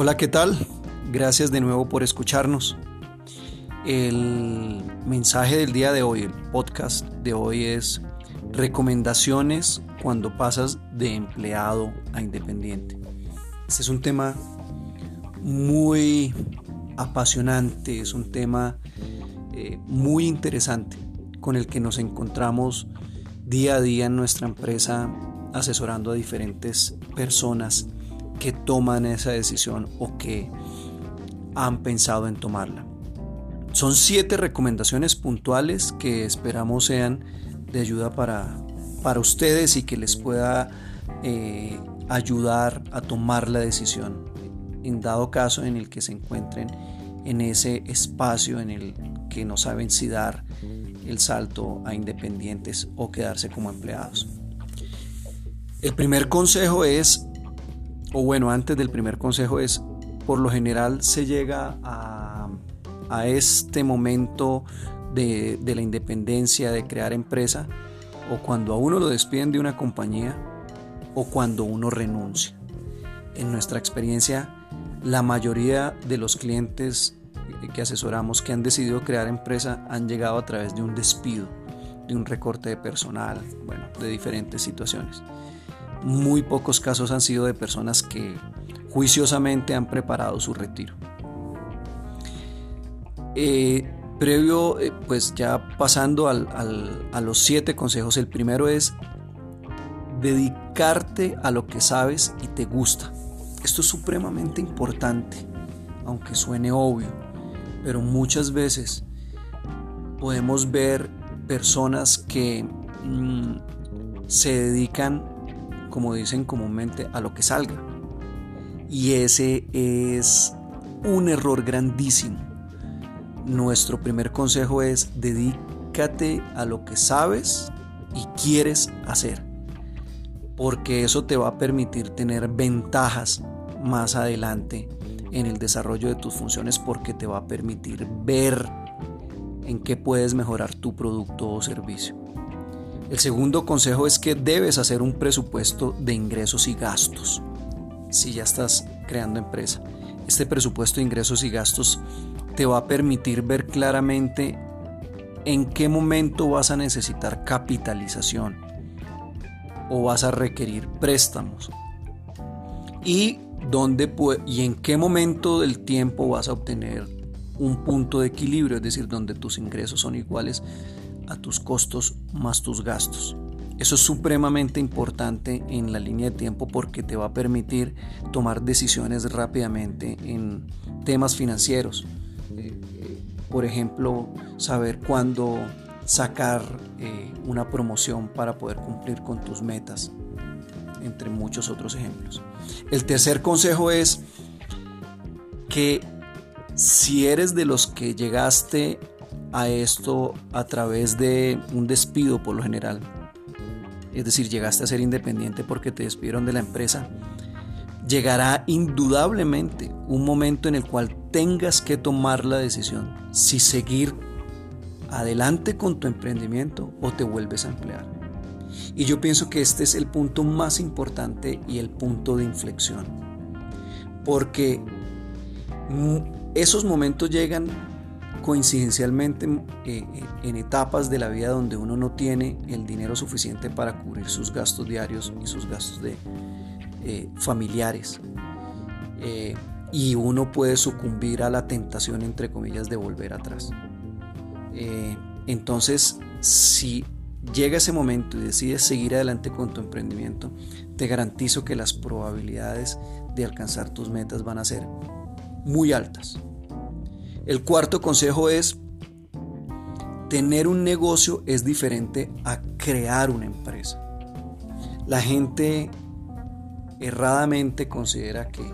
Hola, ¿qué tal? Gracias de nuevo por escucharnos. El mensaje del día de hoy, el podcast de hoy es recomendaciones cuando pasas de empleado a independiente. Este es un tema muy apasionante, es un tema eh, muy interesante con el que nos encontramos día a día en nuestra empresa asesorando a diferentes personas que toman esa decisión o que han pensado en tomarla. Son siete recomendaciones puntuales que esperamos sean de ayuda para, para ustedes y que les pueda eh, ayudar a tomar la decisión en dado caso en el que se encuentren en ese espacio en el que no saben si dar el salto a independientes o quedarse como empleados. El primer consejo es, o bueno, antes del primer consejo es, por lo general se llega a, este momento de, de la independencia, de crear empresa, o cuando a uno lo despiden de una compañía, o cuando uno renuncia. En nuestra experiencia, la mayoría de los clientes que asesoramos que han decidido crear empresa han llegado a través de un despido, de un recorte de personal, bueno, de diferentes situaciones. Muy pocos casos han sido de personas que juiciosamente han preparado su retiro. Eh, previo, eh, pues ya pasando a los siete consejos, el primero es dedicarte a lo que sabes y te gusta. Esto es supremamente importante, aunque suene obvio, pero muchas veces podemos ver personas que mm, se dedican, como dicen comúnmente, a lo que salga. Y ese es un error grandísimo. Nuestro primer consejo es dedícate a lo que sabes y quieres hacer, porque eso te va a permitir tener ventajas más adelante en el desarrollo de tus funciones porque te va a permitir ver en qué puedes mejorar tu producto o servicio. El segundo consejo es que debes hacer un presupuesto de ingresos y gastos si ya estás creando empresa. Este presupuesto de ingresos y gastos te va a permitir ver claramente en qué momento vas a necesitar capitalización o vas a requerir préstamos y dónde y en qué momento del tiempo vas a obtener un punto de equilibrio, es decir, donde tus ingresos son iguales a tus costos más tus gastos. Eso es supremamente importante en la línea de tiempo porque te va a permitir tomar decisiones rápidamente en temas financieros. Eh, eh, por ejemplo, saber cuándo sacar eh, una promoción para poder cumplir con tus metas entre muchos otros ejemplos. El tercer consejo es que si eres de los que llegaste a esto a través de un despido por lo general, es decir, llegaste a ser independiente porque te despidieron de la empresa, llegará indudablemente un momento en el cual tengas que tomar la decisión si seguir adelante con tu emprendimiento o te vuelves a emplear. Y yo pienso que este es el punto más importante y el punto de inflexión. Porque esos momentos llegan coincidencialmente eh, eh, en etapas de la vida donde uno no tiene el dinero suficiente para cubrir sus gastos diarios y sus gastos de, eh, familiares. y uno puede sucumbir a la tentación, entre comillas, de volver atrás. entonces, si llega ese momento y decides seguir adelante con tu emprendimiento, te garantizo que las probabilidades de alcanzar tus metas van a ser muy altas. El cuarto consejo es, tener un negocio es diferente a crear una empresa. La gente erradamente considera que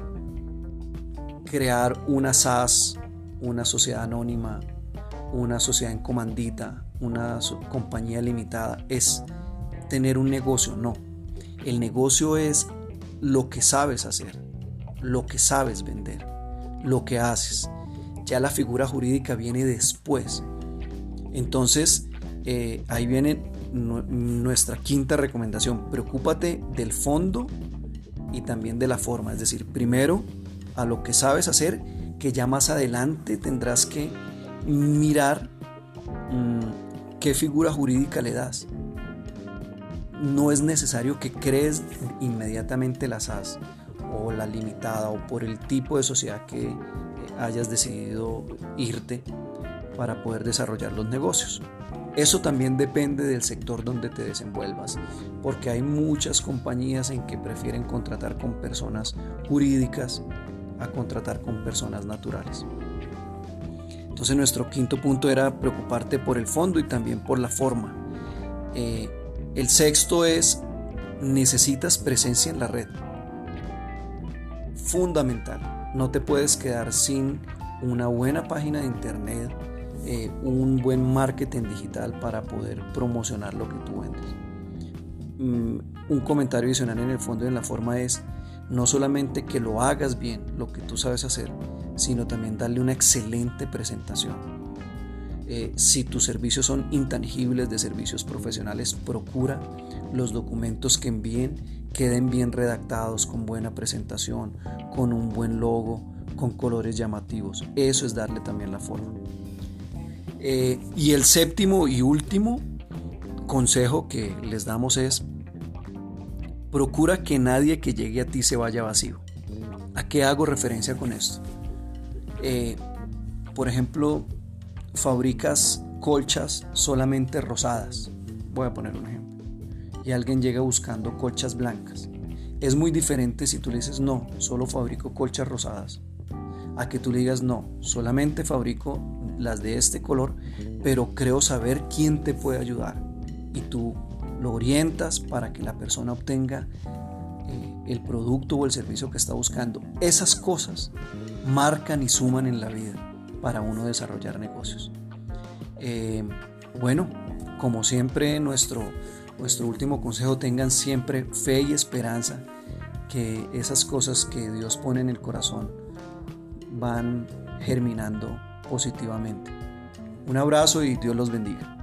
crear una SAS, una sociedad anónima, una sociedad en comandita, una compañía limitada, es tener un negocio. No, el negocio es lo que sabes hacer, lo que sabes vender, lo que haces. Ya la figura jurídica viene después. Entonces, eh, ahí viene nuestra quinta recomendación. Preocúpate del fondo y también de la forma. Es decir, primero a lo que sabes hacer, que ya más adelante tendrás que mirar mm, qué figura jurídica le das. No es necesario que crees inmediatamente la SAS o la limitada o por el tipo de sociedad que hayas decidido irte para poder desarrollar los negocios. Eso también depende del sector donde te desenvuelvas, porque hay muchas compañías en que prefieren contratar con personas jurídicas a contratar con personas naturales. Entonces nuestro quinto punto era preocuparte por el fondo y también por la forma. Eh, el sexto es necesitas presencia en la red. Fundamental. No te puedes quedar sin una buena página de internet, eh, un buen marketing digital para poder promocionar lo que tú vendes. Mm, un comentario adicional en el fondo y en la forma es no solamente que lo hagas bien, lo que tú sabes hacer, sino también darle una excelente presentación. Eh, si tus servicios son intangibles de servicios profesionales, procura los documentos que envíen queden bien redactados, con buena presentación, con un buen logo, con colores llamativos. Eso es darle también la forma. Eh, y el séptimo y último consejo que les damos es, procura que nadie que llegue a ti se vaya vacío. ¿A qué hago referencia con esto? Eh, por ejemplo, fabricas colchas solamente rosadas. Voy a poner un ejemplo. Y alguien llega buscando colchas blancas. Es muy diferente si tú le dices, no, solo fabrico colchas rosadas. A que tú le digas, no, solamente fabrico las de este color, pero creo saber quién te puede ayudar. Y tú lo orientas para que la persona obtenga eh, el producto o el servicio que está buscando. Esas cosas marcan y suman en la vida para uno desarrollar negocios. Eh, bueno, como siempre, nuestro, nuestro último consejo, tengan siempre fe y esperanza que esas cosas que Dios pone en el corazón van germinando positivamente. Un abrazo y Dios los bendiga.